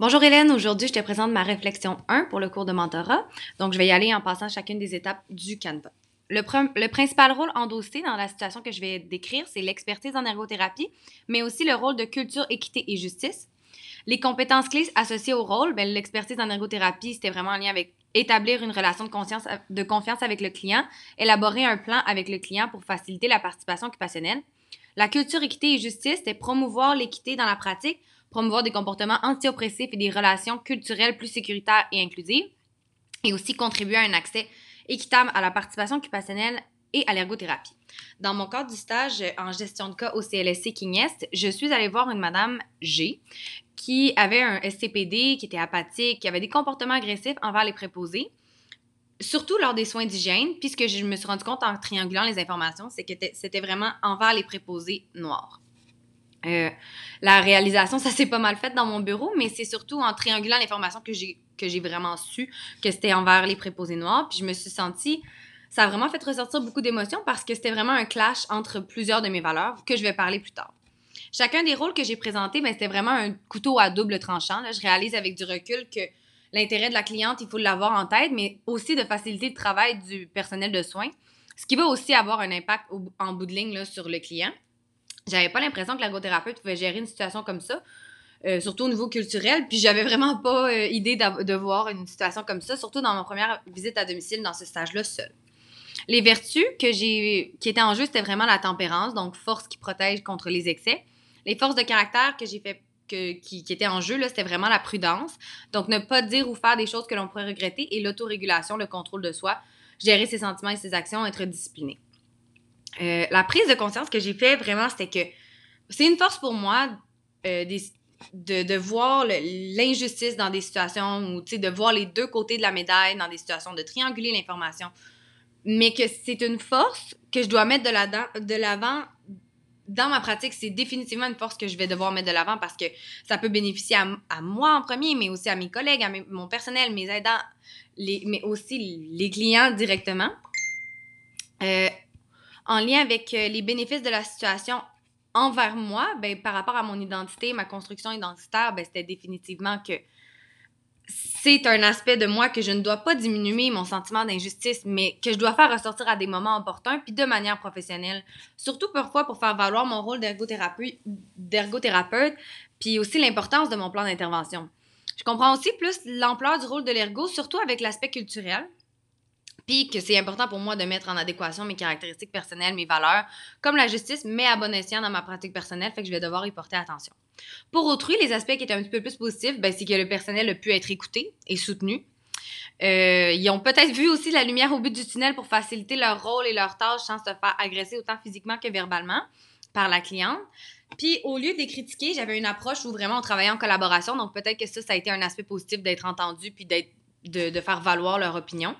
Bonjour Hélène, aujourd'hui je te présente ma réflexion 1 pour le cours de mentorat. Donc je vais y aller en passant chacune des étapes du Canva. Le, principal rôle endossé dans la situation que je vais décrire, c'est l'expertise en ergothérapie, mais aussi le rôle de culture, équité et justice. Les compétences clés associées au rôle, ben, l'expertise en ergothérapie, c'était vraiment en lien avec établir une relation de, de confiance avec le client, élaborer un plan avec le client pour faciliter la participation occupationnelle. La culture, équité et justice, c'était promouvoir l'équité dans la pratique promouvoir des comportements anti-oppressifs et des relations culturelles plus sécuritaires et inclusives, et aussi contribuer à un accès équitable à la participation occupationnelle et à l'ergothérapie. Dans mon cadre du stage en gestion de cas au CLSC King je suis allée voir une madame G qui avait un SCPD, qui était apathique, qui avait des comportements agressifs envers les préposés, surtout lors des soins d'hygiène. Puis ce que je me suis rendu compte en triangulant les informations, c'est que c'était vraiment envers les préposés noirs. Euh, la réalisation, ça s'est pas mal fait dans mon bureau, mais c'est surtout en triangulant l'information que j'ai que j'ai vraiment su que c'était envers les préposés noirs. Puis je me suis sentie, ça a vraiment fait ressortir beaucoup d'émotions parce que c'était vraiment un clash entre plusieurs de mes valeurs que je vais parler plus tard. Chacun des rôles que j'ai présentés, ben, c'était vraiment un couteau à double tranchant. Je réalise avec du recul que l'intérêt de la cliente, il faut l'avoir en tête, mais aussi de faciliter le travail du personnel de soins, ce qui va aussi avoir un impact en bout de ligne là, sur le client. J'avais pas l'impression que l'ergothérapeute pouvait gérer une situation comme ça. Euh, surtout au niveau culturel. Puis j'avais vraiment pas euh, idée de voir une situation comme ça, surtout dans ma première visite à domicile dans ce stage-là seul. Les vertus que j'ai, qui étaient en jeu, c'était vraiment la tempérance, donc force qui protège contre les excès. Les forces de caractère que j'ai fait, que, qui, qui, étaient en jeu, c'était vraiment la prudence. Donc ne pas dire ou faire des choses que l'on pourrait regretter et l'autorégulation, le contrôle de soi, gérer ses sentiments et ses actions, être discipliné. Euh, la prise de conscience que j'ai fait vraiment, c'était que c'est une force pour moi euh, de, voir l'injustice dans des situations ou de voir les deux côtés de la médaille dans des situations, de trianguler l'information. Mais que c'est une force que je dois mettre de l'avant dans ma pratique, c'est définitivement une force que je vais devoir mettre de l'avant parce que ça peut bénéficier à, moi en premier, mais aussi à mes collègues, à mon personnel, mes aidants, mais aussi les clients directement. Euh, en lien avec euh, les bénéfices de la situation envers moi, ben, par rapport à mon identité, ma construction identitaire, ben, c'était définitivement que c'est un aspect de moi que je ne dois pas diminuer mon sentiment d'injustice, mais que je dois faire ressortir à des moments opportuns, puis de manière professionnelle. Surtout parfois pour faire valoir mon rôle d'ergothérapeute, puis aussi l'importance de mon plan d'intervention. Je comprends aussi plus l'ampleur du rôle de l'ergo, surtout avec l'aspect culturel. Puis que c'est important pour moi de mettre en adéquation mes caractéristiques personnelles, mes valeurs, comme la justice, mais à bon escient dans ma pratique personnelle, fait que je vais devoir y porter attention. Pour autrui, les aspects qui étaient un petit peu plus positifs, ben, c'est que le personnel a pu être écouté et soutenu. Euh, ils ont peut-être vu aussi la lumière au bout du tunnel pour faciliter leur rôle et leur tâche sans se faire agresser autant physiquement que verbalement par la cliente. Puis au lieu de les critiquer, j'avais une approche où vraiment on travaillait en collaboration. Donc peut-être que ça, ça a été un aspect positif d'être entendu puis de, faire valoir leur opinion.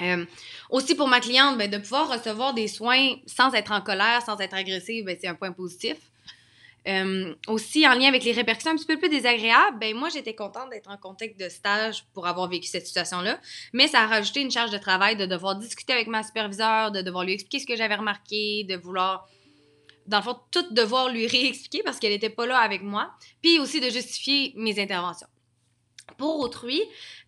Euh, aussi pour ma cliente, ben, de pouvoir recevoir des soins sans être en colère, sans être agressive, ben, c'est un point positif. Euh, aussi, en lien avec les répercussions un petit peu plus désagréables, ben, moi, j'étais contente d'être en contexte de stage pour avoir vécu cette situation-là. Mais ça a rajouté une charge de travail de devoir discuter avec ma superviseure, de devoir lui expliquer ce que j'avais remarqué, de vouloir, dans le fond, tout devoir lui réexpliquer parce qu'elle n'était pas là avec moi. Puis aussi de justifier mes interventions. Pour autrui,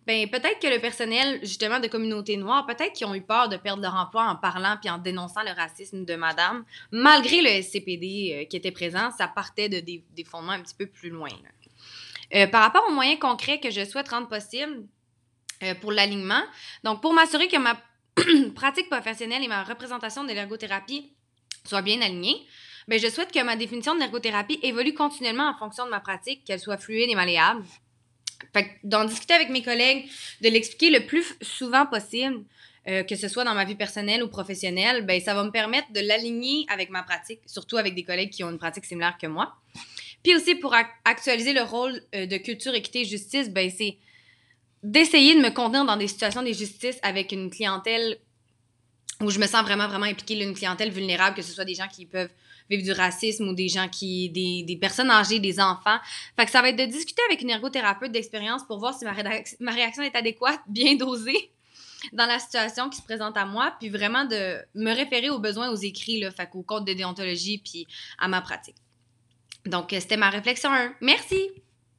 ben peut-être que le personnel justement de communauté noire, peut-être qu'ils ont eu peur de perdre leur emploi en parlant puis en dénonçant le racisme de madame, malgré le SCPD euh, qui était présent, ça partait de des, fondements un petit peu plus loin. Euh, par rapport aux moyens concrets que je souhaite rendre possible euh, pour l'alignement, donc pour m'assurer que ma pratique professionnelle et ma représentation de l'ergothérapie soient bien alignées, ben, je souhaite que ma définition de l'ergothérapie évolue continuellement en fonction de ma pratique, qu'elle soit fluide et malléable. D'en discuter avec mes collègues, de l'expliquer le plus souvent possible, euh, que ce soit dans ma vie personnelle ou professionnelle, ben, ça va me permettre de l'aligner avec ma pratique, surtout avec des collègues qui ont une pratique similaire que moi. Puis aussi, pour actualiser le rôle euh, de culture, équité et justice, ben, c'est d'essayer de me contenir dans des situations d'injustice avec une clientèle où je me sens vraiment, vraiment impliquée, une clientèle vulnérable, que ce soit des gens qui peuvent vivre du racisme ou des gens qui, des, des personnes âgées, des enfants. Fait ça va être de discuter avec une ergothérapeute d'expérience pour voir si ma, réaction est adéquate, bien dosée dans la situation qui se présente à moi, puis vraiment de me référer aux besoins, aux écrits, là, fait qu'au de déontologie, puis à ma pratique. Donc, c'était ma réflexion 1. Merci!